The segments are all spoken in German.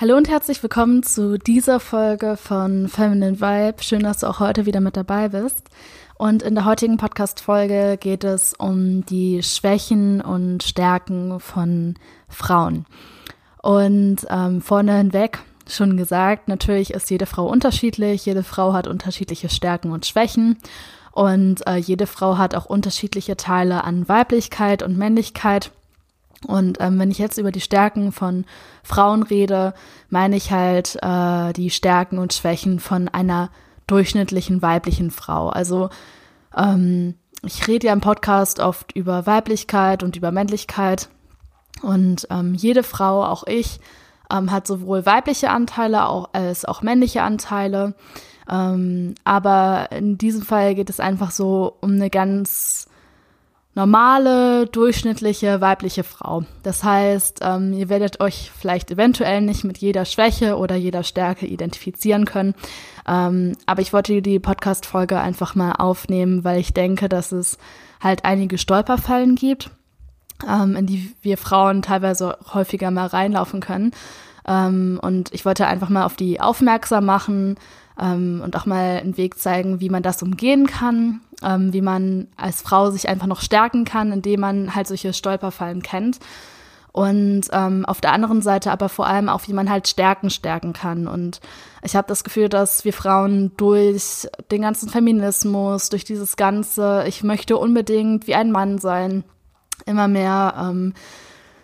Hallo und herzlich willkommen zu dieser Folge von Feminine Vibe. Schön, dass du auch heute wieder mit dabei bist. Und in der heutigen Podcast-Folge geht es um die Schwächen und Stärken von Frauen. Und ähm, vorne hinweg schon gesagt, natürlich ist jede Frau unterschiedlich. Jede Frau hat unterschiedliche Stärken und Schwächen. Und äh, jede Frau hat auch unterschiedliche Teile an Weiblichkeit und Männlichkeit. Und ähm, wenn ich jetzt über die Stärken von Frauen rede, meine ich halt äh, die Stärken und Schwächen von einer durchschnittlichen weiblichen Frau. Also ähm, ich rede ja im Podcast oft über Weiblichkeit und über Männlichkeit. Und ähm, jede Frau, auch ich, ähm, hat sowohl weibliche Anteile als auch männliche Anteile. Ähm, aber in diesem Fall geht es einfach so um eine ganz normale, durchschnittliche weibliche Frau. Das heißt, ähm, ihr werdet euch vielleicht eventuell nicht mit jeder Schwäche oder jeder Stärke identifizieren können. Ähm, aber ich wollte die Podcast-Folge einfach mal aufnehmen, weil ich denke, dass es halt einige Stolperfallen gibt, ähm, in die wir Frauen teilweise häufiger mal reinlaufen können. Ähm, und ich wollte einfach mal auf die aufmerksam machen, ähm, und auch mal einen Weg zeigen, wie man das umgehen kann, ähm, wie man als Frau sich einfach noch stärken kann, indem man halt solche Stolperfallen kennt. Und ähm, auf der anderen Seite aber vor allem auch, wie man halt Stärken stärken kann. Und ich habe das Gefühl, dass wir Frauen durch den ganzen Feminismus, durch dieses Ganze, ich möchte unbedingt wie ein Mann sein, immer mehr ähm,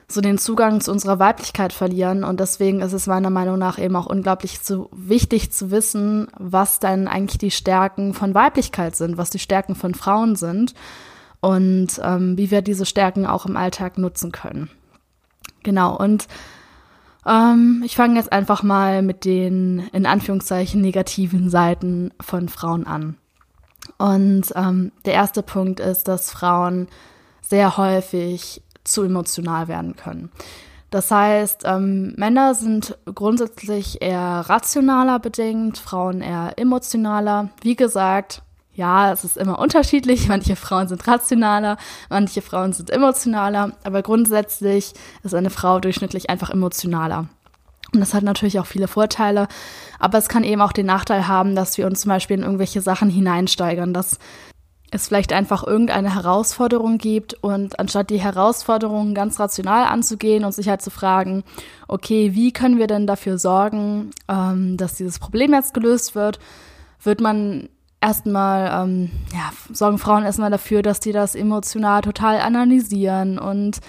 so den Zugang zu unserer Weiblichkeit verlieren. Und deswegen ist es meiner Meinung nach eben auch unglaublich zu, wichtig zu wissen, was dann eigentlich die Stärken von Weiblichkeit sind, was die Stärken von Frauen sind und ähm, wie wir diese Stärken auch im Alltag nutzen können. Genau, und ähm, ich fange jetzt einfach mal mit den in Anführungszeichen negativen Seiten von Frauen an. Und ähm, der erste Punkt ist, dass Frauen sehr häufig zu emotional werden können. Das heißt, ähm, Männer sind grundsätzlich eher rationaler bedingt, Frauen eher emotionaler. Wie gesagt, ja, es ist immer unterschiedlich. Manche Frauen sind rationaler, manche Frauen sind emotionaler, aber grundsätzlich ist eine Frau durchschnittlich einfach emotionaler. Und das hat natürlich auch viele Vorteile, aber es kann eben auch den Nachteil haben, dass wir uns zum Beispiel in irgendwelche Sachen hineinsteigern, dass es vielleicht einfach irgendeine Herausforderung gibt und anstatt die Herausforderung ganz rational anzugehen und sich halt zu fragen, okay, wie können wir denn dafür sorgen, ähm, dass dieses Problem jetzt gelöst wird, wird man erstmal, ähm, ja, sorgen Frauen erstmal dafür, dass die das emotional total analysieren und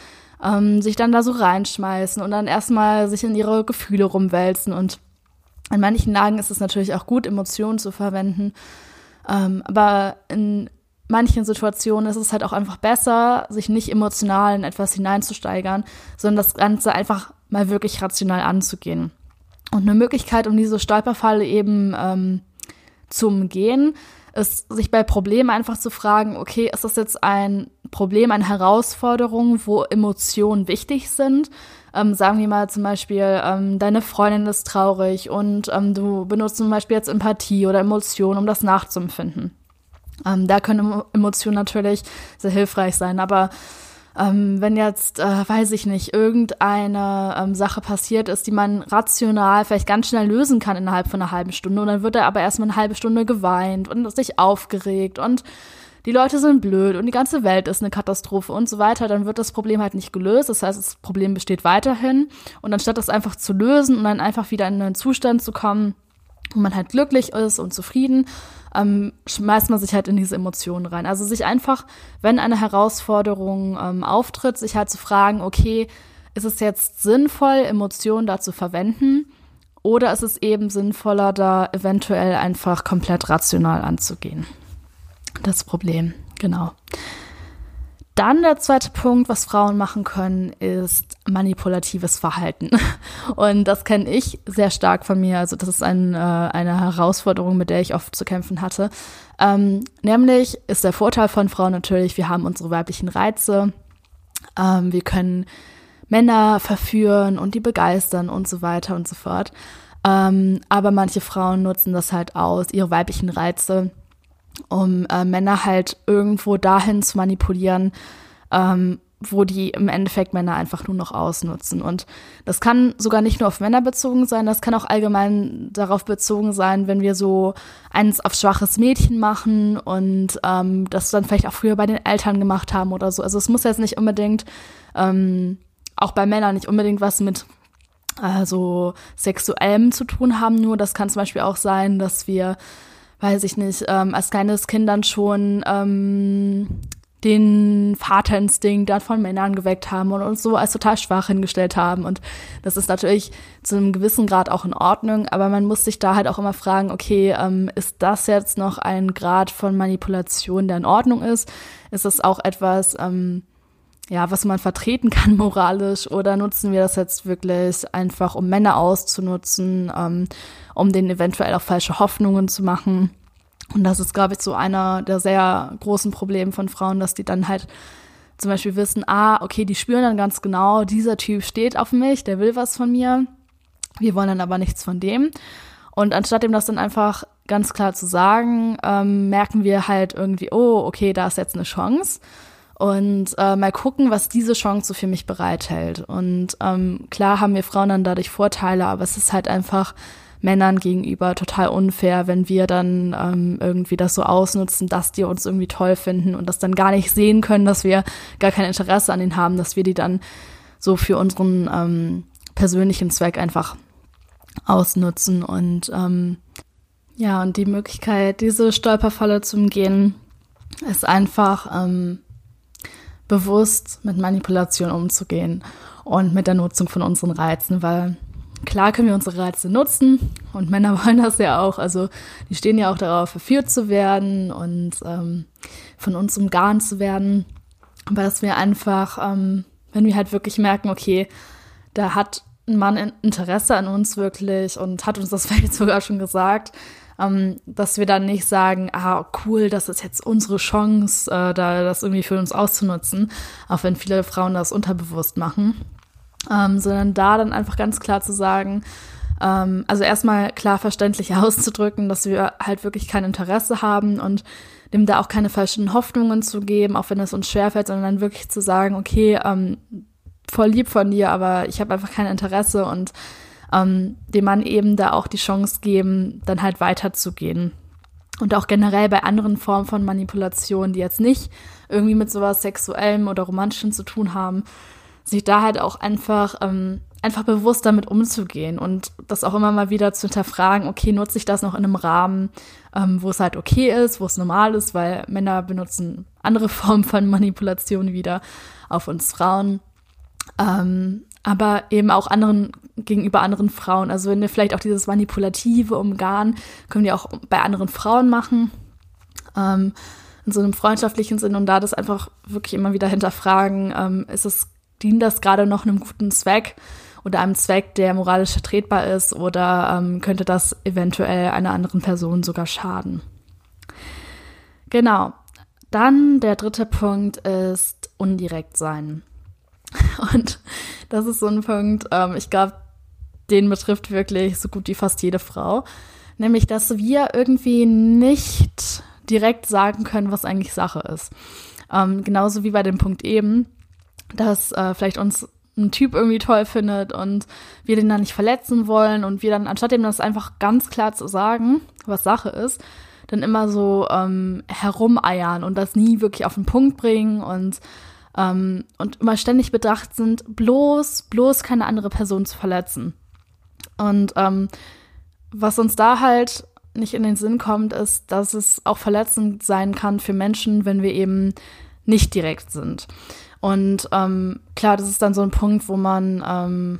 ähm, sich dann da so reinschmeißen und dann erstmal sich in ihre Gefühle rumwälzen und in manchen Lagen ist es natürlich auch gut, Emotionen zu verwenden. Ähm, aber in manchen Situationen ist es halt auch einfach besser, sich nicht emotional in etwas hineinzusteigern, sondern das Ganze einfach mal wirklich rational anzugehen. Und eine Möglichkeit, um diese Stolperfalle eben ähm, zu umgehen, ist, sich bei Problemen einfach zu fragen, okay, ist das jetzt ein Problem, eine Herausforderung, wo Emotionen wichtig sind? Ähm, sagen wir mal zum Beispiel, ähm, deine Freundin ist traurig und ähm, du benutzt zum Beispiel jetzt Empathie oder Emotionen, um das nachzuempfinden. Ähm, da können Emotionen natürlich sehr hilfreich sein, aber ähm, wenn jetzt, äh, weiß ich nicht, irgendeine ähm, Sache passiert ist, die man rational vielleicht ganz schnell lösen kann innerhalb von einer halben Stunde, und dann wird er aber erstmal eine halbe Stunde geweint und sich aufgeregt und die Leute sind blöd und die ganze Welt ist eine Katastrophe und so weiter, dann wird das Problem halt nicht gelöst. Das heißt, das Problem besteht weiterhin. Und anstatt das einfach zu lösen und dann einfach wieder in einen Zustand zu kommen, wo man halt glücklich ist und zufrieden, ähm, schmeißt man sich halt in diese Emotionen rein. Also sich einfach, wenn eine Herausforderung ähm, auftritt, sich halt zu fragen, okay, ist es jetzt sinnvoll, Emotionen da zu verwenden? Oder ist es eben sinnvoller, da eventuell einfach komplett rational anzugehen? Das Problem, genau. Dann der zweite Punkt, was Frauen machen können, ist manipulatives Verhalten. Und das kenne ich sehr stark von mir. Also das ist ein, äh, eine Herausforderung, mit der ich oft zu kämpfen hatte. Ähm, nämlich ist der Vorteil von Frauen natürlich, wir haben unsere weiblichen Reize. Ähm, wir können Männer verführen und die begeistern und so weiter und so fort. Ähm, aber manche Frauen nutzen das halt aus, ihre weiblichen Reize, um äh, Männer halt irgendwo dahin zu manipulieren, ähm, wo die im Endeffekt Männer einfach nur noch ausnutzen. Und das kann sogar nicht nur auf Männer bezogen sein, das kann auch allgemein darauf bezogen sein, wenn wir so eins auf schwaches Mädchen machen und ähm, das dann vielleicht auch früher bei den Eltern gemacht haben oder so. Also es muss jetzt nicht unbedingt, ähm, auch bei Männern nicht unbedingt was mit also sexuellem zu tun haben. Nur das kann zum Beispiel auch sein, dass wir, weiß ich nicht, ähm, als kleines Kind dann schon ähm, den Vaterinstinkt dann von Männern geweckt haben und uns so als total schwach hingestellt haben. Und das ist natürlich zu einem gewissen Grad auch in Ordnung, aber man muss sich da halt auch immer fragen, okay, ähm, ist das jetzt noch ein Grad von Manipulation, der in Ordnung ist? Ist es auch etwas, ähm, ja, was man vertreten kann moralisch oder nutzen wir das jetzt wirklich einfach, um Männer auszunutzen, ähm, um denen eventuell auch falsche Hoffnungen zu machen? Und das ist, glaube ich, so einer der sehr großen Probleme von Frauen, dass die dann halt zum Beispiel wissen, ah, okay, die spüren dann ganz genau, dieser Typ steht auf mich, der will was von mir. Wir wollen dann aber nichts von dem. Und anstatt ihm das dann einfach ganz klar zu sagen, ähm, merken wir halt irgendwie, oh, okay, da ist jetzt eine Chance und äh, mal gucken, was diese Chance so für mich bereithält. Und ähm, klar haben wir Frauen dann dadurch Vorteile, aber es ist halt einfach Männern gegenüber total unfair, wenn wir dann ähm, irgendwie das so ausnutzen, dass die uns irgendwie toll finden und das dann gar nicht sehen können, dass wir gar kein Interesse an ihnen haben, dass wir die dann so für unseren ähm, persönlichen Zweck einfach ausnutzen und ähm, ja, und die Möglichkeit, diese Stolperfalle zu umgehen, ist einfach ähm, bewusst mit Manipulation umzugehen und mit der Nutzung von unseren Reizen, weil klar können wir unsere Reize nutzen und Männer wollen das ja auch. Also die stehen ja auch darauf, verführt zu werden und ähm, von uns umgarnt zu werden. Aber dass wir einfach, ähm, wenn wir halt wirklich merken, okay, da hat ein Mann Interesse an uns wirklich und hat uns das vielleicht sogar schon gesagt, ähm, dass wir dann nicht sagen, ah, cool, das ist jetzt unsere Chance, äh, da das irgendwie für uns auszunutzen, auch wenn viele Frauen das unterbewusst machen, ähm, sondern da dann einfach ganz klar zu sagen, ähm, also erstmal klar verständlich auszudrücken, dass wir halt wirklich kein Interesse haben und dem da auch keine falschen Hoffnungen zu geben, auch wenn es uns schwerfällt, sondern dann wirklich zu sagen, okay, ähm, voll lieb von dir, aber ich habe einfach kein Interesse und ähm, dem Mann eben da auch die Chance geben, dann halt weiterzugehen. Und auch generell bei anderen Formen von Manipulation, die jetzt nicht irgendwie mit sowas Sexuellem oder Romantischem zu tun haben, sich da halt auch einfach, ähm, einfach bewusst damit umzugehen und das auch immer mal wieder zu hinterfragen, okay, nutze ich das noch in einem Rahmen, ähm, wo es halt okay ist, wo es normal ist, weil Männer benutzen andere Formen von Manipulation wieder auf uns Frauen. Ähm, aber eben auch anderen gegenüber anderen Frauen. Also wenn wir vielleicht auch dieses manipulative Umgarn können wir auch bei anderen Frauen machen. Ähm, in so einem freundschaftlichen Sinn und da das einfach wirklich immer wieder hinterfragen, ähm, ist es, dient das gerade noch einem guten Zweck oder einem Zweck, der moralisch vertretbar ist oder ähm, könnte das eventuell einer anderen Person sogar schaden? Genau. Dann der dritte Punkt ist undirekt sein. Und das ist so ein Punkt, ähm, ich glaube, den betrifft wirklich so gut wie fast jede Frau. Nämlich, dass wir irgendwie nicht direkt sagen können, was eigentlich Sache ist. Ähm, genauso wie bei dem Punkt eben, dass äh, vielleicht uns ein Typ irgendwie toll findet und wir den dann nicht verletzen wollen und wir dann, anstatt ihm das einfach ganz klar zu sagen, was Sache ist, dann immer so ähm, herumeiern und das nie wirklich auf den Punkt bringen und ähm, und immer ständig bedacht sind, bloß, bloß keine andere Person zu verletzen. Und ähm, was uns da halt nicht in den Sinn kommt, ist, dass es auch verletzend sein kann für Menschen, wenn wir eben nicht direkt sind. Und ähm, klar, das ist dann so ein Punkt, wo man, ähm,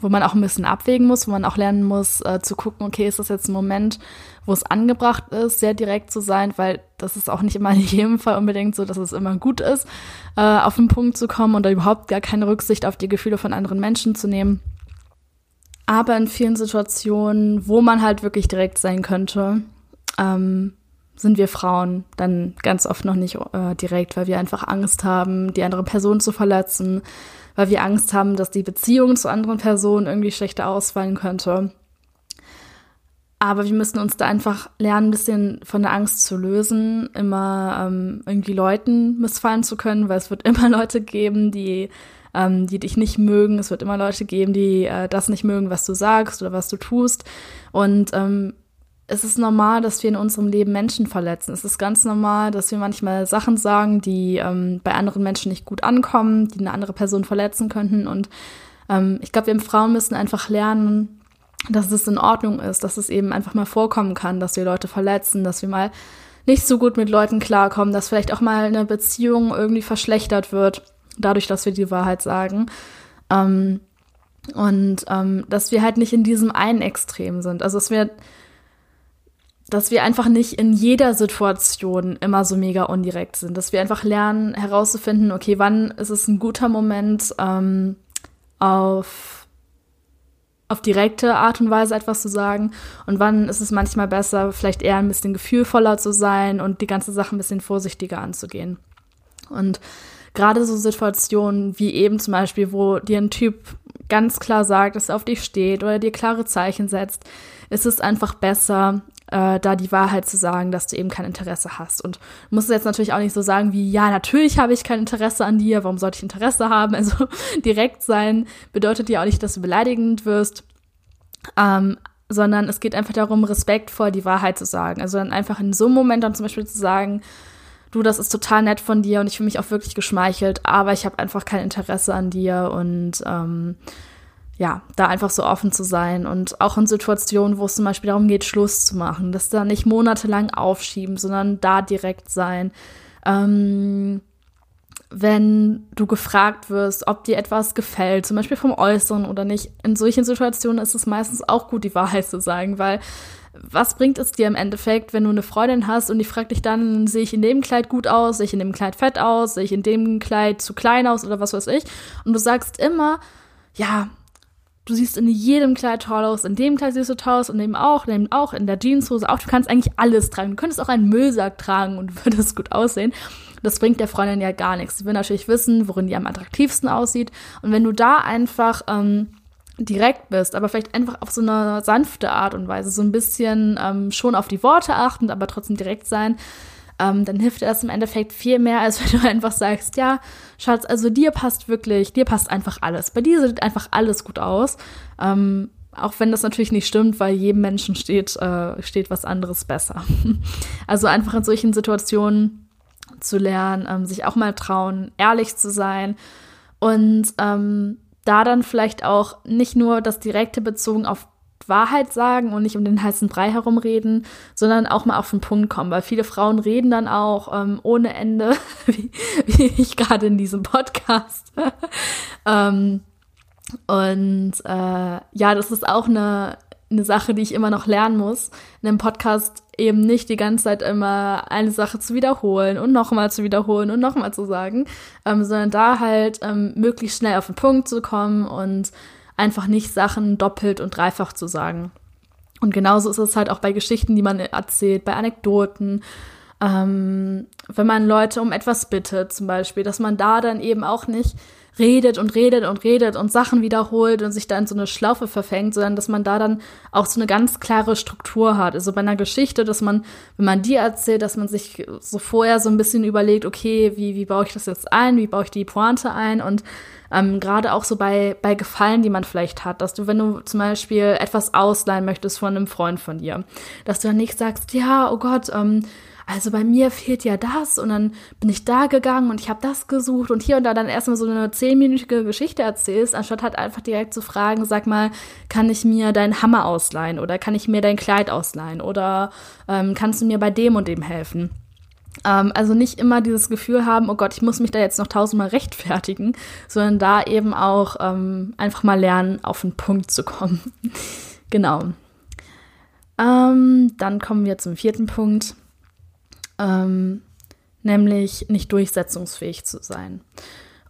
wo man auch ein bisschen abwägen muss, wo man auch lernen muss, äh, zu gucken, okay, ist das jetzt ein Moment, wo es angebracht ist, sehr direkt zu sein, weil das ist auch nicht immer in jedem Fall unbedingt so, dass es immer gut ist, äh, auf den Punkt zu kommen oder überhaupt gar keine Rücksicht auf die Gefühle von anderen Menschen zu nehmen. Aber in vielen Situationen, wo man halt wirklich direkt sein könnte, ähm, sind wir Frauen dann ganz oft noch nicht äh, direkt, weil wir einfach Angst haben, die andere Person zu verletzen, weil wir Angst haben, dass die Beziehung zu anderen Personen irgendwie schlechter ausfallen könnte. Aber wir müssen uns da einfach lernen, ein bisschen von der Angst zu lösen, immer ähm, irgendwie Leuten missfallen zu können, weil es wird immer Leute geben, die, ähm, die dich nicht mögen. Es wird immer Leute geben, die äh, das nicht mögen, was du sagst oder was du tust. Und ähm, es ist normal, dass wir in unserem Leben Menschen verletzen. Es ist ganz normal, dass wir manchmal Sachen sagen, die ähm, bei anderen Menschen nicht gut ankommen, die eine andere Person verletzen könnten. Und ähm, ich glaube, wir Frauen müssen einfach lernen, dass es in Ordnung ist, dass es eben einfach mal vorkommen kann, dass wir Leute verletzen, dass wir mal nicht so gut mit Leuten klarkommen, dass vielleicht auch mal eine Beziehung irgendwie verschlechtert wird, dadurch, dass wir die Wahrheit sagen. Ähm, und ähm, dass wir halt nicht in diesem einen Extrem sind. Also dass wir dass wir einfach nicht in jeder Situation immer so mega undirekt sind, dass wir einfach lernen herauszufinden, okay, wann ist es ein guter Moment, ähm, auf, auf direkte Art und Weise etwas zu sagen und wann ist es manchmal besser, vielleicht eher ein bisschen gefühlvoller zu sein und die ganze Sache ein bisschen vorsichtiger anzugehen. Und gerade so Situationen wie eben zum Beispiel, wo dir ein Typ ganz klar sagt, dass er auf dich steht oder dir klare Zeichen setzt, ist es einfach besser, äh, da die Wahrheit zu sagen, dass du eben kein Interesse hast. Und du musst jetzt natürlich auch nicht so sagen wie, ja, natürlich habe ich kein Interesse an dir, warum sollte ich Interesse haben? Also direkt sein bedeutet ja auch nicht, dass du beleidigend wirst, ähm, sondern es geht einfach darum, respektvoll die Wahrheit zu sagen. Also dann einfach in so einem Moment dann zum Beispiel zu sagen, du, das ist total nett von dir und ich fühle mich auch wirklich geschmeichelt, aber ich habe einfach kein Interesse an dir und ähm, ja, da einfach so offen zu sein und auch in Situationen, wo es zum Beispiel darum geht, Schluss zu machen, das da nicht monatelang aufschieben, sondern da direkt sein. Ähm, wenn du gefragt wirst, ob dir etwas gefällt, zum Beispiel vom Äußeren oder nicht, in solchen Situationen ist es meistens auch gut, die Wahrheit zu sagen, weil was bringt es dir im Endeffekt, wenn du eine Freundin hast und die fragt dich dann, sehe ich in dem Kleid gut aus, sehe ich in dem Kleid fett aus, sehe ich in dem Kleid zu klein aus oder was weiß ich? Und du sagst immer, ja, du siehst in jedem Kleid toll aus, in dem Kleid siehst du toll aus, in dem auch, in dem auch, in der Jeanshose auch. Du kannst eigentlich alles tragen. Du könntest auch einen Müllsack tragen und würdest gut aussehen. Das bringt der Freundin ja gar nichts. Sie will natürlich wissen, worin die am attraktivsten aussieht. Und wenn du da einfach ähm, direkt bist, aber vielleicht einfach auf so eine sanfte Art und Weise, so ein bisschen ähm, schon auf die Worte achtend, aber trotzdem direkt sein, ähm, dann hilft dir das im Endeffekt viel mehr, als wenn du einfach sagst, ja, Schatz, also dir passt wirklich, dir passt einfach alles. Bei dir sieht einfach alles gut aus. Ähm, auch wenn das natürlich nicht stimmt, weil jedem Menschen steht, äh, steht was anderes besser. also einfach in solchen Situationen zu lernen, ähm, sich auch mal trauen, ehrlich zu sein und ähm, da dann vielleicht auch nicht nur das Direkte bezogen auf Wahrheit sagen und nicht um den heißen Brei herumreden, sondern auch mal auf den Punkt kommen, weil viele Frauen reden dann auch ähm, ohne Ende, wie, wie ich gerade in diesem Podcast. ähm, und äh, ja, das ist auch eine, eine Sache, die ich immer noch lernen muss, in einem Podcast eben nicht die ganze Zeit immer eine Sache zu wiederholen und nochmal zu wiederholen und nochmal zu sagen, ähm, sondern da halt ähm, möglichst schnell auf den Punkt zu kommen und einfach nicht Sachen doppelt und dreifach zu sagen. Und genauso ist es halt auch bei Geschichten, die man erzählt, bei Anekdoten. Ähm, wenn man Leute um etwas bittet, zum Beispiel, dass man da dann eben auch nicht redet und redet und redet und Sachen wiederholt und sich da in so eine Schlaufe verfängt, sondern dass man da dann auch so eine ganz klare Struktur hat. Also bei einer Geschichte, dass man, wenn man die erzählt, dass man sich so vorher so ein bisschen überlegt, okay, wie, wie baue ich das jetzt ein, wie baue ich die Pointe ein und ähm, Gerade auch so bei, bei Gefallen, die man vielleicht hat, dass du, wenn du zum Beispiel etwas ausleihen möchtest von einem Freund von dir, dass du dann nicht sagst, ja, oh Gott, ähm, also bei mir fehlt ja das und dann bin ich da gegangen und ich habe das gesucht und hier und da dann erstmal so eine zehnminütige Geschichte erzählst, anstatt halt einfach direkt zu fragen, sag mal, kann ich mir deinen Hammer ausleihen oder kann ich mir dein Kleid ausleihen oder ähm, kannst du mir bei dem und dem helfen? Ähm, also nicht immer dieses Gefühl haben, oh Gott, ich muss mich da jetzt noch tausendmal rechtfertigen, sondern da eben auch ähm, einfach mal lernen, auf den Punkt zu kommen. genau. Ähm, dann kommen wir zum vierten Punkt, ähm, nämlich nicht durchsetzungsfähig zu sein.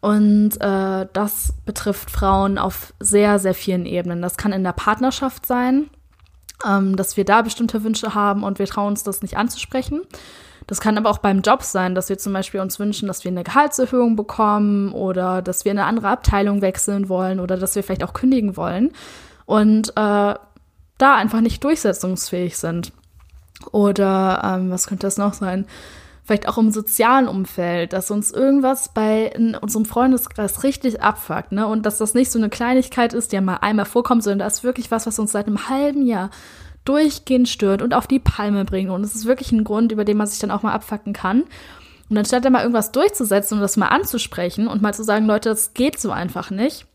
Und äh, das betrifft Frauen auf sehr, sehr vielen Ebenen. Das kann in der Partnerschaft sein, ähm, dass wir da bestimmte Wünsche haben und wir trauen uns das nicht anzusprechen. Das kann aber auch beim Job sein, dass wir zum Beispiel uns wünschen, dass wir eine Gehaltserhöhung bekommen oder dass wir in eine andere Abteilung wechseln wollen oder dass wir vielleicht auch kündigen wollen und äh, da einfach nicht durchsetzungsfähig sind. Oder ähm, was könnte das noch sein? Vielleicht auch im sozialen Umfeld, dass uns irgendwas bei unserem Freundeskreis richtig abfuckt, ne? Und dass das nicht so eine Kleinigkeit ist, die ja mal einmal vorkommt, sondern das ist wirklich was, was uns seit einem halben Jahr durchgehend stört und auf die Palme bringt. Und es ist wirklich ein Grund, über den man sich dann auch mal abfacken kann. Und anstatt da mal irgendwas durchzusetzen und das mal anzusprechen und mal zu sagen, Leute, das geht so einfach nicht,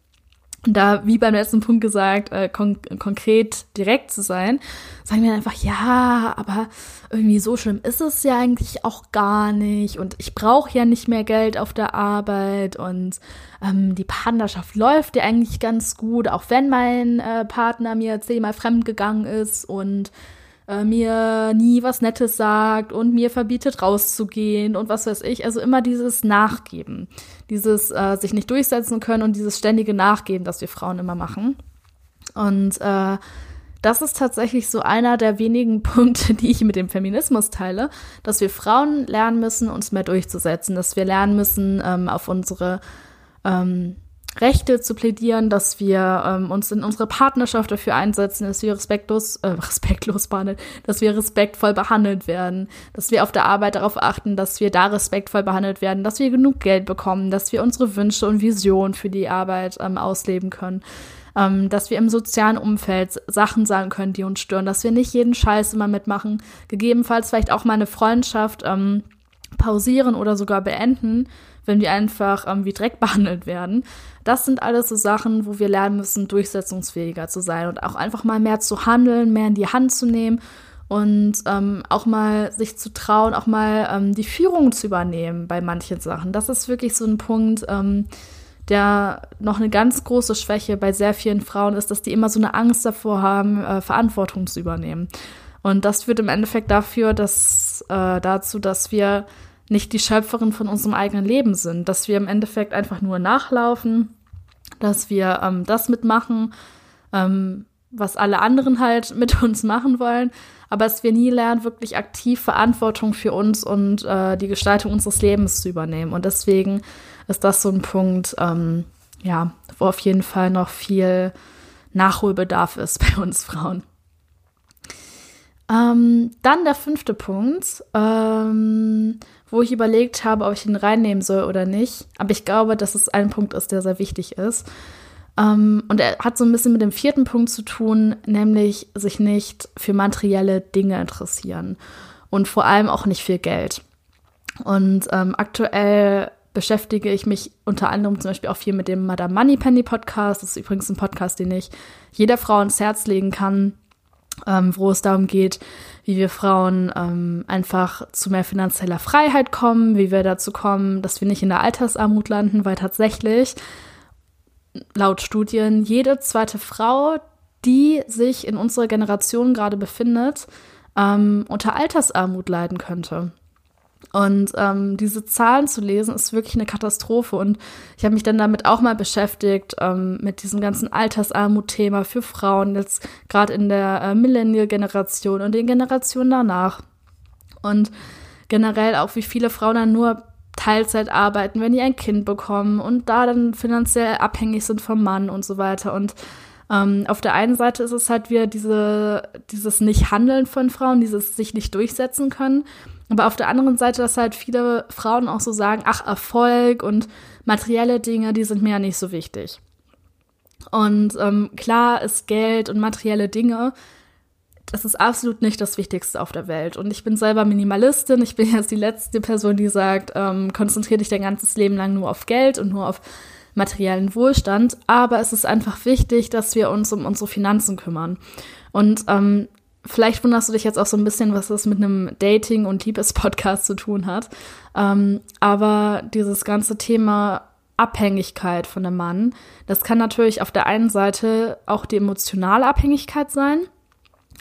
da, wie beim letzten Punkt gesagt, äh, kon konkret direkt zu sein, sagen wir einfach, ja, aber irgendwie so schlimm ist es ja eigentlich auch gar nicht und ich brauche ja nicht mehr Geld auf der Arbeit und ähm, die Partnerschaft läuft ja eigentlich ganz gut, auch wenn mein äh, Partner mir zehnmal fremd gegangen ist und äh, mir nie was Nettes sagt und mir verbietet rauszugehen und was weiß ich. Also immer dieses Nachgeben, dieses äh, sich nicht durchsetzen können und dieses ständige Nachgeben, das wir Frauen immer machen. Und äh, das ist tatsächlich so einer der wenigen Punkte, die ich mit dem Feminismus teile, dass wir Frauen lernen müssen, uns mehr durchzusetzen, dass wir lernen müssen, ähm, auf unsere ähm, Rechte zu plädieren, dass wir ähm, uns in unserer Partnerschaft dafür einsetzen, dass wir respektlos, äh, respektlos behandelt, dass wir respektvoll behandelt werden, dass wir auf der Arbeit darauf achten, dass wir da respektvoll behandelt werden, dass wir genug Geld bekommen, dass wir unsere Wünsche und Visionen für die Arbeit ähm, ausleben können, ähm, dass wir im sozialen Umfeld Sachen sagen können, die uns stören, dass wir nicht jeden Scheiß immer mitmachen, gegebenenfalls vielleicht auch mal eine Freundschaft ähm, pausieren oder sogar beenden, wenn wir einfach ähm, wie Dreck behandelt werden. Das sind alles so Sachen, wo wir lernen müssen, durchsetzungsfähiger zu sein und auch einfach mal mehr zu handeln, mehr in die Hand zu nehmen und ähm, auch mal sich zu trauen, auch mal ähm, die Führung zu übernehmen bei manchen Sachen. Das ist wirklich so ein Punkt, ähm, der noch eine ganz große Schwäche bei sehr vielen Frauen ist, dass die immer so eine Angst davor haben, äh, Verantwortung zu übernehmen. Und das führt im Endeffekt dafür, dass äh, dazu, dass wir nicht die Schöpferin von unserem eigenen Leben sind, dass wir im Endeffekt einfach nur nachlaufen, dass wir ähm, das mitmachen, ähm, was alle anderen halt mit uns machen wollen, aber dass wir nie lernen, wirklich aktiv Verantwortung für uns und äh, die Gestaltung unseres Lebens zu übernehmen. Und deswegen ist das so ein Punkt, ähm, ja, wo auf jeden Fall noch viel Nachholbedarf ist bei uns Frauen. Ähm, dann der fünfte Punkt. Ähm, wo ich überlegt habe, ob ich ihn reinnehmen soll oder nicht. Aber ich glaube, dass es ein Punkt ist, der sehr wichtig ist. Um, ähm, und er hat so ein bisschen mit dem vierten Punkt zu tun, nämlich sich nicht für materielle Dinge interessieren und vor allem auch nicht für Geld. Und ähm, aktuell beschäftige ich mich unter anderem zum Beispiel auch viel mit dem Madame Moneypenny Podcast. Das ist übrigens ein Podcast, den ich jeder Frau ins Herz legen kann, ähm, wo es darum geht, wie wir Frauen ähm, einfach zu mehr finanzieller Freiheit kommen, wie wir dazu kommen, dass wir nicht in der Altersarmut landen, weil tatsächlich laut Studien jede zweite Frau, die sich in unserer Generation gerade befindet, ähm, unter Altersarmut leiden könnte. Und ähm, diese Zahlen zu lesen, ist wirklich eine Katastrophe. Und ich habe mich dann damit auch mal beschäftigt, ähm, mit diesem ganzen Altersarmut-Thema für Frauen, jetzt gerade in der äh, Millennial-Generation und den Generationen danach. Und generell auch, wie viele Frauen dann nur Teilzeit arbeiten, wenn die ein Kind bekommen und da dann finanziell abhängig sind vom Mann und so weiter. Und ähm, auf der einen Seite ist es halt wieder diese, dieses Nicht-Handeln von Frauen, dieses sich nicht durchsetzen können. Aber auf der anderen Seite, dass halt viele Frauen auch so sagen, ach, Erfolg und materielle Dinge, die sind mir ja nicht so wichtig. Und ähm, klar ist Geld und materielle Dinge, das ist absolut nicht das Wichtigste auf der Welt. Und ich bin selber Minimalistin. Ich bin jetzt die letzte Person, die sagt, ähm, konzentriere dich dein ganzes Leben lang nur auf Geld und nur auf materiellen Wohlstand. Aber es ist einfach wichtig, dass wir uns um unsere Finanzen kümmern. Und ähm, Vielleicht wunderst du dich jetzt auch so ein bisschen, was das mit einem Dating- und Liebespodcast zu tun hat. Ähm, aber dieses ganze Thema Abhängigkeit von einem Mann, das kann natürlich auf der einen Seite auch die emotionale Abhängigkeit sein,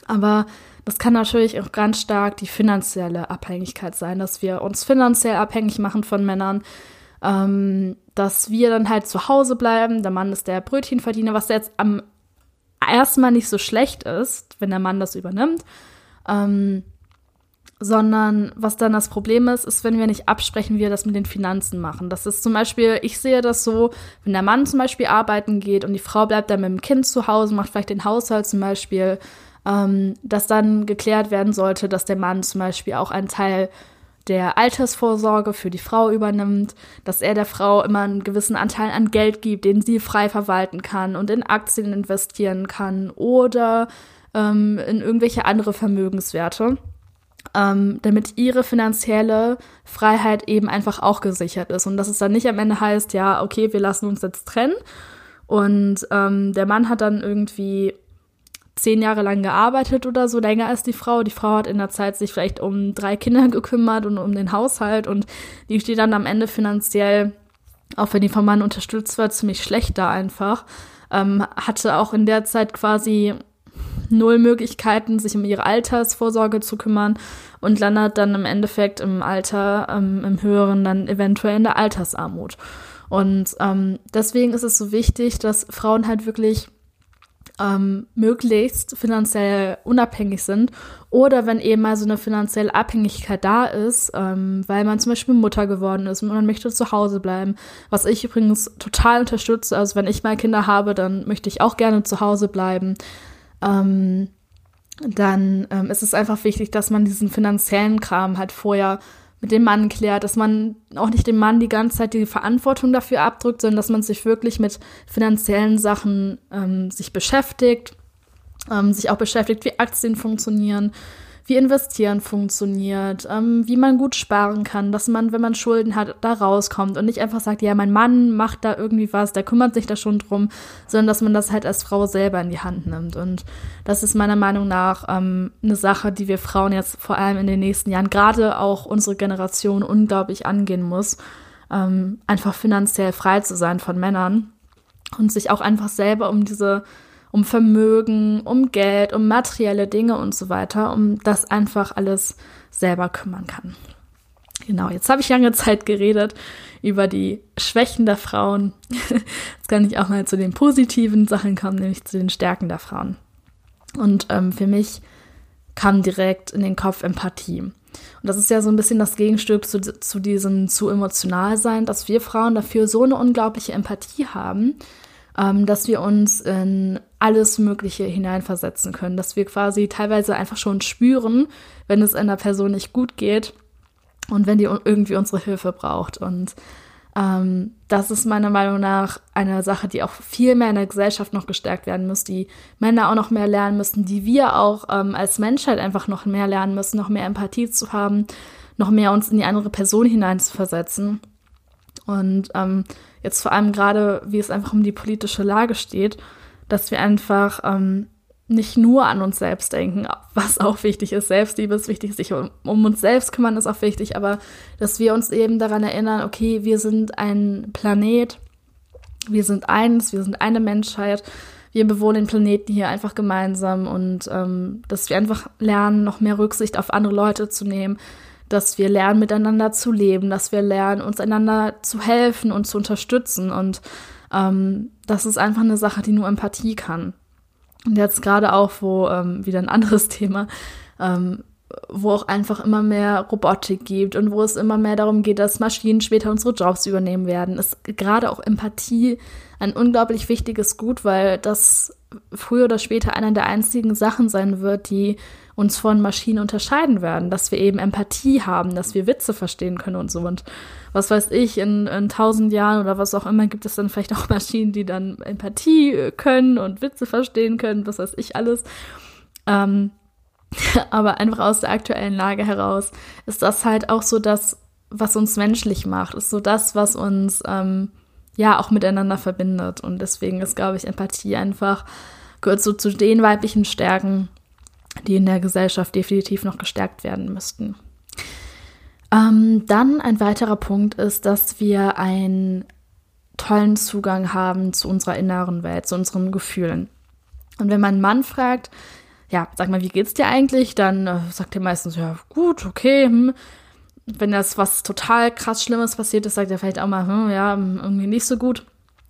aber das kann natürlich auch ganz stark die finanzielle Abhängigkeit sein, dass wir uns finanziell abhängig machen von Männern, ähm, dass wir dann halt zu Hause bleiben. Der Mann ist der Brötchenverdiener, was jetzt am ersten Mal nicht so schlecht ist, wenn der Mann das übernimmt. Ähm, sondern was dann das Problem ist, ist, wenn wir nicht absprechen, wie wir das mit den Finanzen machen. Das ist zum Beispiel, ich sehe das so, wenn der Mann zum Beispiel arbeiten geht und die Frau bleibt dann mit dem Kind zu Hause, macht vielleicht den Haushalt zum Beispiel, ähm, dass dann geklärt werden sollte, dass der Mann zum Beispiel auch einen Teil der Altersvorsorge für die Frau übernimmt, dass er der Frau immer einen gewissen Anteil an Geld gibt, den sie frei verwalten kann und in Aktien investieren kann oder ähm, in irgendwelche andere Vermögenswerte ähm, damit ihre finanzielle Freiheit eben einfach auch gesichert ist. Und dass es dann nicht am Ende heißt, ja, okay, wir lassen uns jetzt trennen. Und ähm, der Mann hat dann irgendwie zehn Jahre lang gearbeitet oder so, länger als die Frau. Die Frau hat in der Zeit sich vielleicht um drei Kinder gekümmert und um den Haushalt und die steht dann am Ende finanziell, auch wenn die vom Mann unterstützt wird, ziemlich schlecht da einfach. Ähm, hatte auch in der Zeit quasi null Möglichkeiten, sich um ihre Altersvorsorge zu kümmern und landet dann im Endeffekt im Alter, ähm, im höheren, dann eventuell in der Altersarmut. Und ähm, deswegen ist es so wichtig, dass Frauen halt wirklich ähm, möglichst finanziell unabhängig sind oder wenn eben mal so eine finanzielle Abhängigkeit da ist, ähm, weil man zum Beispiel Mutter geworden ist und man möchte zu Hause bleiben, was ich übrigens total unterstütze. Also wenn ich mal Kinder habe, dann möchte ich auch gerne zu Hause bleiben ähm, dann ähm, ist es einfach wichtig, dass man diesen finanziellen Kram halt vorher mit dem Mann klärt, dass man auch nicht dem Mann die ganze Zeit die Verantwortung dafür abdrückt, sondern dass man sich wirklich mit finanziellen Sachen ähm, sich beschäftigt, ähm, sich auch beschäftigt, wie Aktien funktionieren, wie Investieren funktioniert, ähm, wie man gut sparen kann, dass man, wenn man Schulden hat, da rauskommt und nicht einfach sagt, ja, mein Mann macht da irgendwie was, der kümmert sich da schon drum, sondern dass man das halt als Frau selber in die Hand nimmt. Und das ist meiner Meinung nach ähm, eine Sache, die wir Frauen jetzt vor allem in den nächsten Jahren, gerade auch unsere Generation, unglaublich angehen muss, ähm, einfach finanziell frei zu sein von Männern und sich auch einfach selber um diese um Vermögen, um Geld, um materielle Dinge und so weiter, um das einfach alles selber kümmern kann. Genau, jetzt habe ich lange Zeit geredet über die Schwächen der Frauen. Jetzt kann ich auch mal zu den positiven Sachen kommen, nämlich zu den Stärken der Frauen. Und ähm, für mich kam direkt in den Kopf Empathie. Und das ist ja so ein bisschen das Gegenstück zu, zu diesem zu emotional sein, dass wir Frauen dafür so eine unglaubliche Empathie haben, ähm, dass wir uns in alles Mögliche hineinversetzen können, dass wir quasi teilweise einfach schon spüren, wenn es einer Person nicht gut geht und wenn die irgendwie unsere Hilfe braucht. Und ähm, das ist meiner Meinung nach eine Sache, die auch viel mehr in der Gesellschaft noch gestärkt werden muss, die Männer auch noch mehr lernen müssen, die wir auch ähm, als Menschheit einfach noch mehr lernen müssen, noch mehr Empathie zu haben, noch mehr uns in die andere Person hineinzuversetzen. Und ähm, jetzt vor allem gerade, wie es einfach um die politische Lage steht, dass wir einfach ähm, nicht nur an uns selbst denken, was auch wichtig ist. Selbstliebe ist wichtig, sich um, um, uns selbst kümmern ist auch wichtig, aber dass wir uns eben daran erinnern, okay, wir sind ein Planet, wir sind eins, wir sind eine Menschheit, wir bewohnen den Planeten hier einfach gemeinsam und ähm, dass wir einfach lernen, noch mehr Rücksicht auf andere Leute zu nehmen, dass wir lernen, miteinander zu leben, dass wir lernen, uns einander zu helfen und zu unterstützen. Und ähm, das ist einfach eine Sache, die nur Empathie kann. Und jetzt gerade auch, wo ähm, wieder ein anderes Thema, ähm, wo auch einfach immer mehr Robotik gibt und wo es immer mehr darum geht, dass Maschinen später unsere Jobs übernehmen werden, ist gerade auch Empathie ein unglaublich wichtiges Gut, weil das früher oder später einer der einzigen Sachen sein wird, die uns von Maschinen unterscheiden werden, dass wir eben Empathie haben, dass wir Witze verstehen können und so. Und was weiß ich, in, in tausend Jahren oder was auch immer gibt es dann vielleicht auch Maschinen, die dann Empathie können und Witze verstehen können, was weiß ich alles. Ähm, aber einfach aus der aktuellen Lage heraus ist das halt auch so das, was uns menschlich macht, ist so das, was uns ähm, ja auch miteinander verbindet. Und deswegen ist, glaube ich, Empathie einfach gehört so zu den weiblichen Stärken, die in der Gesellschaft definitiv noch gestärkt werden müssten. Ähm, dann ein weiterer Punkt ist, dass wir einen tollen Zugang haben zu unserer inneren Welt, zu unseren Gefühlen. Und wenn man einen Mann fragt, ja, sag mal, wie geht's dir eigentlich? Dann äh, sagt er meistens, ja, gut, okay, hm. Wenn das was total krass Schlimmes passiert ist, sagt er vielleicht auch mal, hm, ja, irgendwie nicht so gut.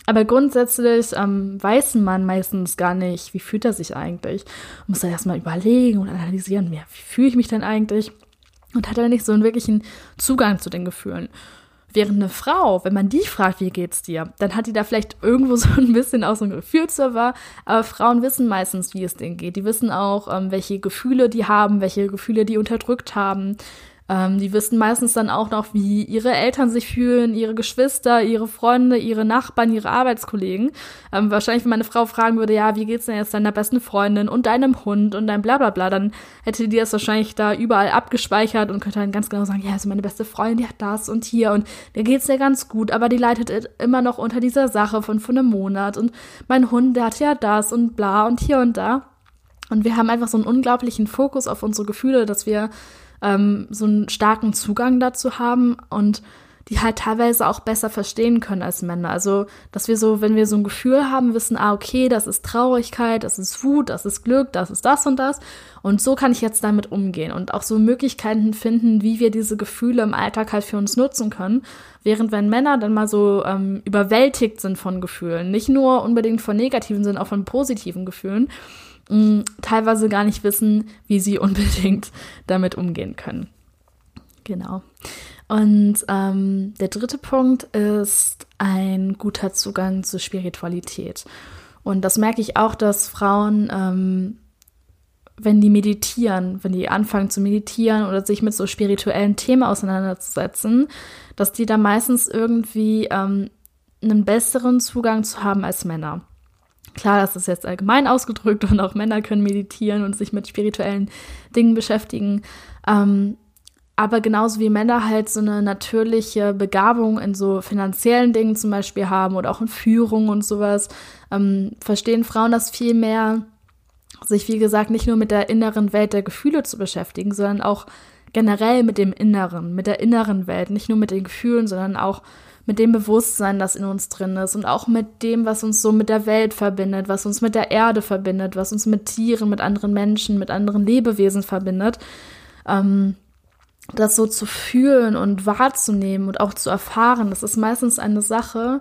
Aber grundsätzlich ähm, weiß man meistens gar nicht, wie fühlt er sich eigentlich. Muss dann erstmal überlegen und analysieren, ja, wie fühle ich mich denn eigentlich? Und hat er nicht so einen wirklichen Zugang zu den Gefühlen. Während eine Frau, wenn man die fragt, wie geht's dir, dann hat die da vielleicht irgendwo so ein bisschen auch so ein Gefühlsserver. Aber Frauen wissen meistens, wie es denen geht. Die wissen auch, ähm, welche Gefühle die haben, welche Gefühle die unterdrückt haben, ähm, die wissen meistens dann auch noch, wie ihre Eltern sich fühlen, ihre Geschwister, ihre Freunde, ihre Nachbarn, ihre Arbeitskollegen. Ähm, wahrscheinlich, wenn meine Frau fragen würde, ja, wie geht's denn jetzt deiner besten Freundin und deinem Hund und deinem Blablabla, dann hätte die das wahrscheinlich da überall abgespeichert und könnte dann ganz genau sagen, ja, also meine beste Freundin, die hat das und hier und der geht's ja ganz gut, aber die leidet immer noch unter dieser Sache von vor einem Monat und mein Hund, der hat ja das und bla und hier und da. Und wir haben einfach so einen unglaublichen Fokus auf unsere Gefühle, dass wir ähm, so einen starken Zugang dazu haben und die halt teilweise auch besser verstehen können als Männer. Also, dass wir so, wenn wir so ein Gefühl haben, wissen, ah, okay, das ist Traurigkeit, das ist Wut, das ist Glück, das ist das und das. Und so kann ich jetzt damit umgehen und auch so Möglichkeiten finden, wie wir diese Gefühle im Alltag halt für uns nutzen können. Während wenn Männer dann mal so ähm, überwältigt sind von Gefühlen, nicht nur unbedingt von negativen, sondern auch von positiven Gefühlen, mh, teilweise gar nicht wissen, wie sie unbedingt damit umgehen können. Genau. Und ähm, der dritte Punkt ist ein guter Zugang zur Spiritualität. Und das merke ich auch, dass Frauen, ähm, wenn die meditieren, wenn die anfangen zu meditieren oder sich mit so spirituellen Themen auseinanderzusetzen, dass die da meistens irgendwie ähm, einen besseren Zugang zu haben als Männer. Klar, das ist jetzt allgemein ausgedrückt und auch Männer können meditieren und sich mit spirituellen Dingen beschäftigen. Ähm, aber genauso wie Männer halt so eine natürliche Begabung in so finanziellen Dingen zum Beispiel haben oder auch in Führung und sowas, ähm, verstehen Frauen das viel mehr, sich wie gesagt nicht nur mit der inneren Welt der Gefühle zu beschäftigen, sondern auch generell mit dem Inneren, mit der inneren Welt, nicht nur mit den Gefühlen, sondern auch mit dem Bewusstsein, das in uns drin ist und auch mit dem, was uns so mit der Welt verbindet, was uns mit der Erde verbindet, was uns mit Tieren, mit anderen Menschen, mit anderen Lebewesen verbindet. Ähm, das so zu fühlen und wahrzunehmen und auch zu erfahren, das ist meistens eine Sache,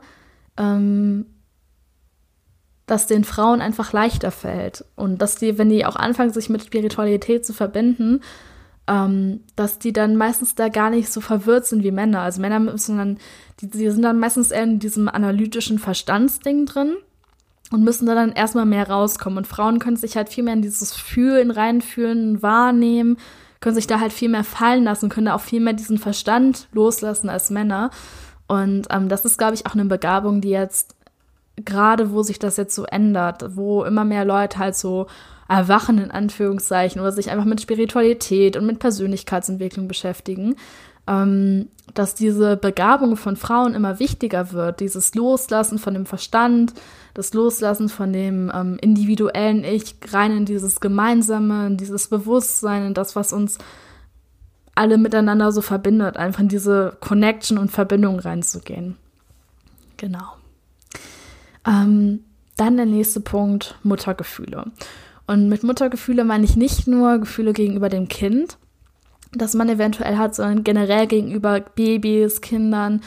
ähm, dass den Frauen einfach leichter fällt und dass die, wenn die auch anfangen, sich mit Spiritualität zu verbinden, ähm, dass die dann meistens da gar nicht so verwirrt sind wie Männer. Also Männer müssen dann, die, die sind dann meistens eher in diesem analytischen Verstandsding drin und müssen da dann erstmal mehr rauskommen. Und Frauen können sich halt viel mehr in dieses Fühlen reinfühlen, wahrnehmen, können sich da halt viel mehr fallen lassen, können da auch viel mehr diesen Verstand loslassen als Männer. Und ähm, das ist, glaube ich, auch eine Begabung, die jetzt gerade, wo sich das jetzt so ändert, wo immer mehr Leute halt so erwachen, in Anführungszeichen, oder sich einfach mit Spiritualität und mit Persönlichkeitsentwicklung beschäftigen, ähm, dass diese Begabung von Frauen immer wichtiger wird, dieses Loslassen von dem Verstand, das Loslassen von dem ähm, individuellen Ich, rein in dieses Gemeinsame, in dieses Bewusstsein, in das, was uns alle miteinander so verbindet, einfach in diese Connection und Verbindung reinzugehen. Genau. Ähm, dann der nächste Punkt, Muttergefühle. Und mit Muttergefühle meine ich nicht nur Gefühle gegenüber dem Kind, das man eventuell hat, sondern generell gegenüber Babys, Kindern,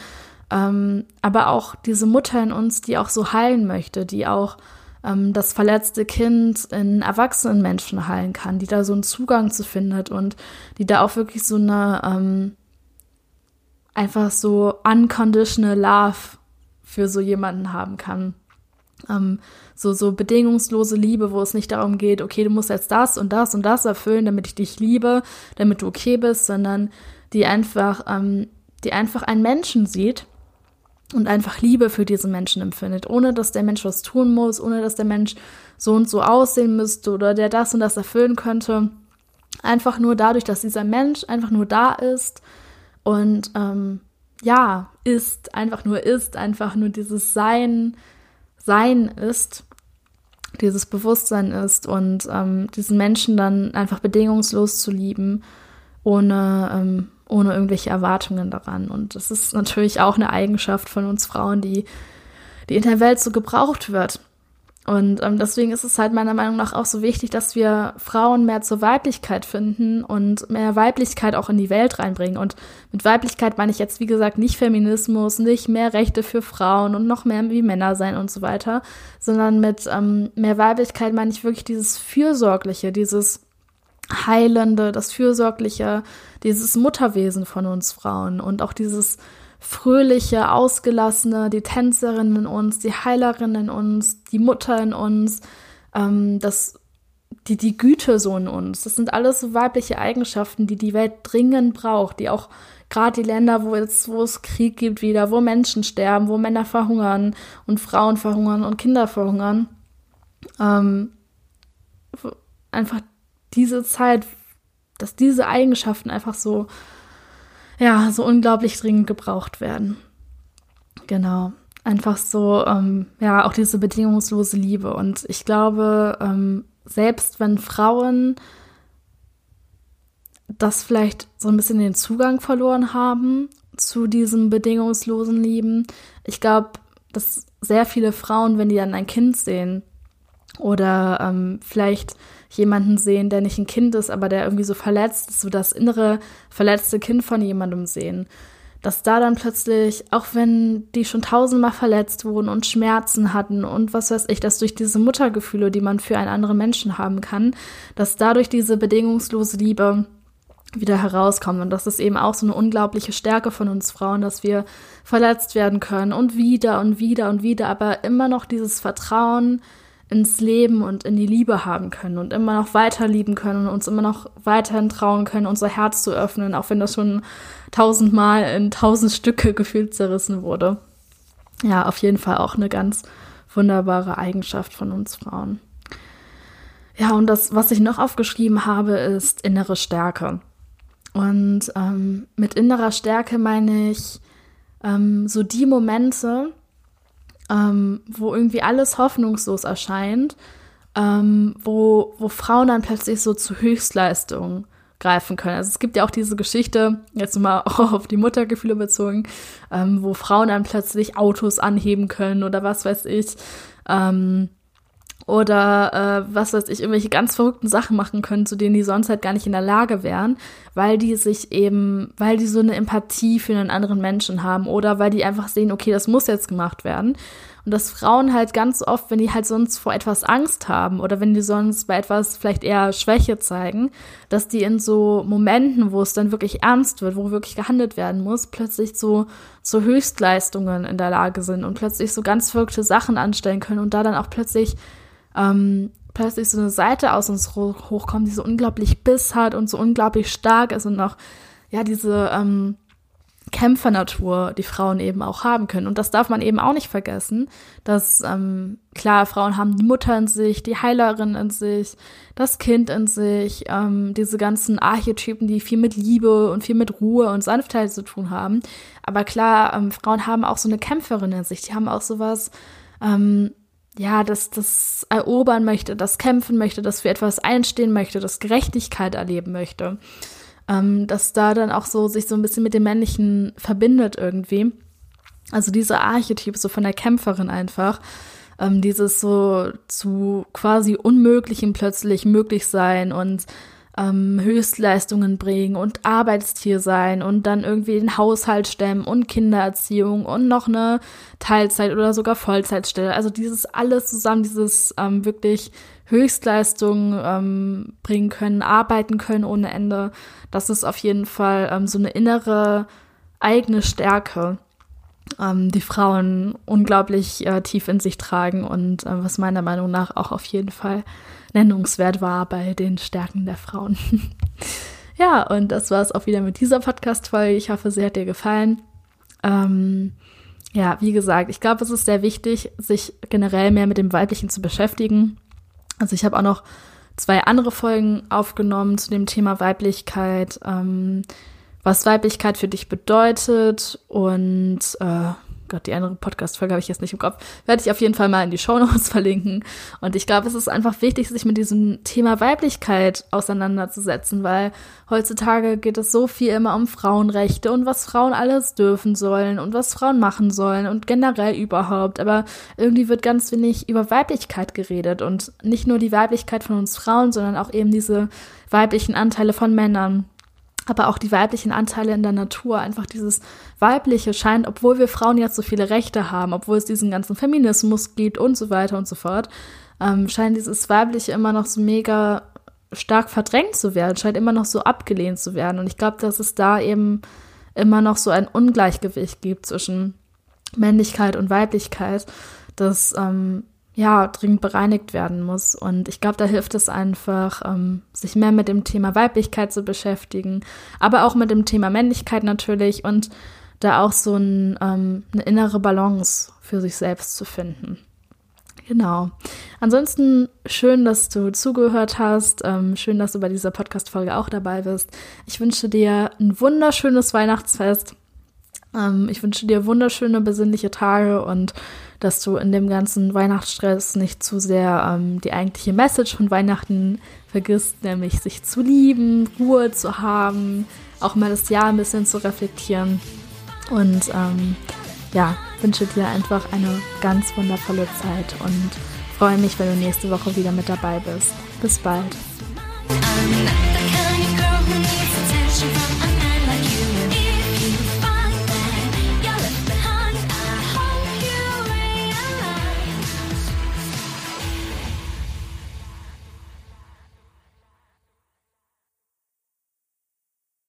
ähm, aber auch diese Mutter in uns, die auch so heilen möchte, die auch ähm, das verletzte Kind in erwachsenen Menschen heilen kann, die da so einen Zugang zu findet und die da auch wirklich so eine ähm, einfach so unconditional Love für so jemanden haben kann. Ähm, so, so bedingungslose Liebe, wo es nicht darum geht, okay, du musst jetzt das und das und das erfüllen, damit ich dich liebe, damit du okay bist, sondern die einfach, ähm, die einfach einen Menschen sieht und einfach Liebe für diesen Menschen empfindet, ohne dass der Mensch was tun muss, ohne dass der Mensch so und so aussehen müsste oder der das und das erfüllen könnte. Einfach nur dadurch, dass dieser Mensch einfach nur da ist und ähm, ja, ist, einfach nur ist, einfach nur dieses Sein, sein ist, dieses Bewusstsein ist und ähm, diesen Menschen dann einfach bedingungslos zu lieben, ohne, ähm, ohne irgendwelche Erwartungen daran. Und das ist natürlich auch eine Eigenschaft von uns Frauen, die, die in der Welt so gebraucht wird. Und ähm, deswegen ist es halt meiner Meinung nach auch so wichtig, dass wir Frauen mehr zur Weiblichkeit finden und mehr Weiblichkeit auch in die Welt reinbringen. Und mit Weiblichkeit meine ich jetzt, wie gesagt, nicht Feminismus, nicht mehr Rechte für Frauen und noch mehr wie Männer sein und so weiter, sondern mit ähm, mehr Weiblichkeit meine ich wirklich dieses Fürsorgliche, dieses Heilende, das Fürsorgliche, dieses Mutterwesen von uns Frauen und auch dieses fröhliche, ausgelassene, die Tänzerin in uns, die Heilerin in uns, die Mutter in uns, ähm, das, die, die Güte so in uns. Das sind alles so weibliche Eigenschaften, die die Welt dringend braucht, die auch gerade die Länder, wo es, wo es Krieg gibt wieder, wo Menschen sterben, wo Männer verhungern und Frauen verhungern und Kinder verhungern, ähm, einfach diese Zeit, dass diese Eigenschaften einfach so ja, so unglaublich dringend gebraucht werden. Genau. Einfach so, ähm, ja, auch diese bedingungslose Liebe. Und ich glaube, ähm, selbst wenn Frauen das vielleicht so ein bisschen den Zugang verloren haben zu diesem bedingungslosen Lieben, ich glaube, dass sehr viele Frauen, wenn die dann ein Kind sehen oder ähm, vielleicht jemanden sehen, der nicht ein Kind ist, aber der irgendwie so verletzt ist, so das innere verletzte Kind von jemandem sehen. Dass da dann plötzlich, auch wenn die schon tausendmal verletzt wurden und Schmerzen hatten und was weiß ich, dass durch diese Muttergefühle, die man für einen anderen Menschen haben kann, dass dadurch diese bedingungslose Liebe wieder herauskommt. Und das ist eben auch so eine unglaubliche Stärke von uns Frauen, dass wir verletzt werden können und wieder und wieder und wieder, aber immer noch dieses Vertrauen, ins Leben und in die Liebe haben können und immer noch weiter lieben können und uns immer noch weiterhin trauen können, unser Herz zu öffnen, auch wenn das schon tausendmal in tausend Stücke gefühlt zerrissen wurde. Ja, auf jeden Fall auch eine ganz wunderbare Eigenschaft von uns Frauen. Ja, und das, was ich noch aufgeschrieben habe, ist innere Stärke. Und ähm, mit innerer Stärke meine ich ähm, so die Momente, ähm, wo irgendwie alles hoffnungslos erscheint, ähm, wo, wo Frauen dann plötzlich so zu Höchstleistungen greifen können. Also es gibt ja auch diese Geschichte, jetzt mal auf die Muttergefühle bezogen, ähm, wo Frauen dann plötzlich Autos anheben können oder was weiß ich. Ähm, oder äh, was weiß ich, irgendwelche ganz verrückten Sachen machen können, zu denen die sonst halt gar nicht in der Lage wären, weil die sich eben, weil die so eine Empathie für einen anderen Menschen haben oder weil die einfach sehen, okay, das muss jetzt gemacht werden. Und dass Frauen halt ganz oft, wenn die halt sonst vor etwas Angst haben oder wenn die sonst bei etwas vielleicht eher Schwäche zeigen, dass die in so Momenten, wo es dann wirklich ernst wird, wo wirklich gehandelt werden muss, plötzlich so zu so Höchstleistungen in der Lage sind und plötzlich so ganz verrückte Sachen anstellen können und da dann auch plötzlich ähm, plötzlich so eine Seite aus uns hochkommt, die so unglaublich Biss hat und so unglaublich stark ist und auch, ja, diese ähm, Kämpfernatur, die Frauen eben auch haben können. Und das darf man eben auch nicht vergessen, dass, ähm, klar, Frauen haben die Mutter in sich, die Heilerin in sich, das Kind in sich, ähm, diese ganzen Archetypen, die viel mit Liebe und viel mit Ruhe und Sanftheit zu tun haben. Aber klar, ähm, Frauen haben auch so eine Kämpferin in sich, die haben auch sowas, ähm, ja, das, das erobern möchte, das kämpfen möchte, das für etwas einstehen möchte, das Gerechtigkeit erleben möchte. Ähm, dass da dann auch so sich so ein bisschen mit dem Männlichen verbindet irgendwie. Also dieser Archetyp so von der Kämpferin einfach. Ähm, dieses so zu quasi Unmöglichen plötzlich möglich sein und ähm, Höchstleistungen bringen und Arbeitstier sein und dann irgendwie den Haushalt stemmen und Kindererziehung und noch eine Teilzeit oder sogar Vollzeitstelle. Also dieses alles zusammen, dieses ähm, wirklich Höchstleistungen ähm, bringen können, arbeiten können ohne Ende. Das ist auf jeden Fall ähm, so eine innere eigene Stärke, ähm, die Frauen unglaublich äh, tief in sich tragen und äh, was meiner Meinung nach auch auf jeden Fall nennungswert war bei den Stärken der Frauen. ja, und das war es auch wieder mit dieser Podcast-Folge. Ich hoffe, sie hat dir gefallen. Ähm, ja, wie gesagt, ich glaube, es ist sehr wichtig, sich generell mehr mit dem Weiblichen zu beschäftigen. Also ich habe auch noch zwei andere Folgen aufgenommen zu dem Thema Weiblichkeit, ähm, was Weiblichkeit für dich bedeutet und äh, Gott, die andere Podcast-Folge habe ich jetzt nicht im Kopf, werde ich auf jeden Fall mal in die Show Notes verlinken. Und ich glaube, es ist einfach wichtig, sich mit diesem Thema Weiblichkeit auseinanderzusetzen, weil heutzutage geht es so viel immer um Frauenrechte und was Frauen alles dürfen sollen und was Frauen machen sollen und generell überhaupt. Aber irgendwie wird ganz wenig über Weiblichkeit geredet und nicht nur die Weiblichkeit von uns Frauen, sondern auch eben diese weiblichen Anteile von Männern aber auch die weiblichen Anteile in der Natur, einfach dieses weibliche scheint, obwohl wir Frauen jetzt so viele Rechte haben, obwohl es diesen ganzen Feminismus gibt und so weiter und so fort, ähm, scheint dieses weibliche immer noch so mega stark verdrängt zu werden, scheint immer noch so abgelehnt zu werden. Und ich glaube, dass es da eben immer noch so ein Ungleichgewicht gibt zwischen Männlichkeit und Weiblichkeit, das ähm, ja, dringend bereinigt werden muss. Und ich glaube, da hilft es einfach, ähm, sich mehr mit dem Thema Weiblichkeit zu beschäftigen, aber auch mit dem Thema Männlichkeit natürlich und da auch so ein, ähm, eine innere Balance für sich selbst zu finden. Genau. Ansonsten schön, dass du zugehört hast. Ähm, schön, dass du bei dieser Podcast-Folge auch dabei bist. Ich wünsche dir ein wunderschönes Weihnachtsfest. Ähm, ich wünsche dir wunderschöne, besinnliche Tage und dass du in dem ganzen Weihnachtsstress nicht zu sehr ähm, die eigentliche Message von Weihnachten vergisst, nämlich sich zu lieben, Ruhe zu haben, auch mal das Jahr ein bisschen zu reflektieren. Und ähm, ja, wünsche dir einfach eine ganz wundervolle Zeit und freue mich, wenn du nächste Woche wieder mit dabei bist. Bis bald.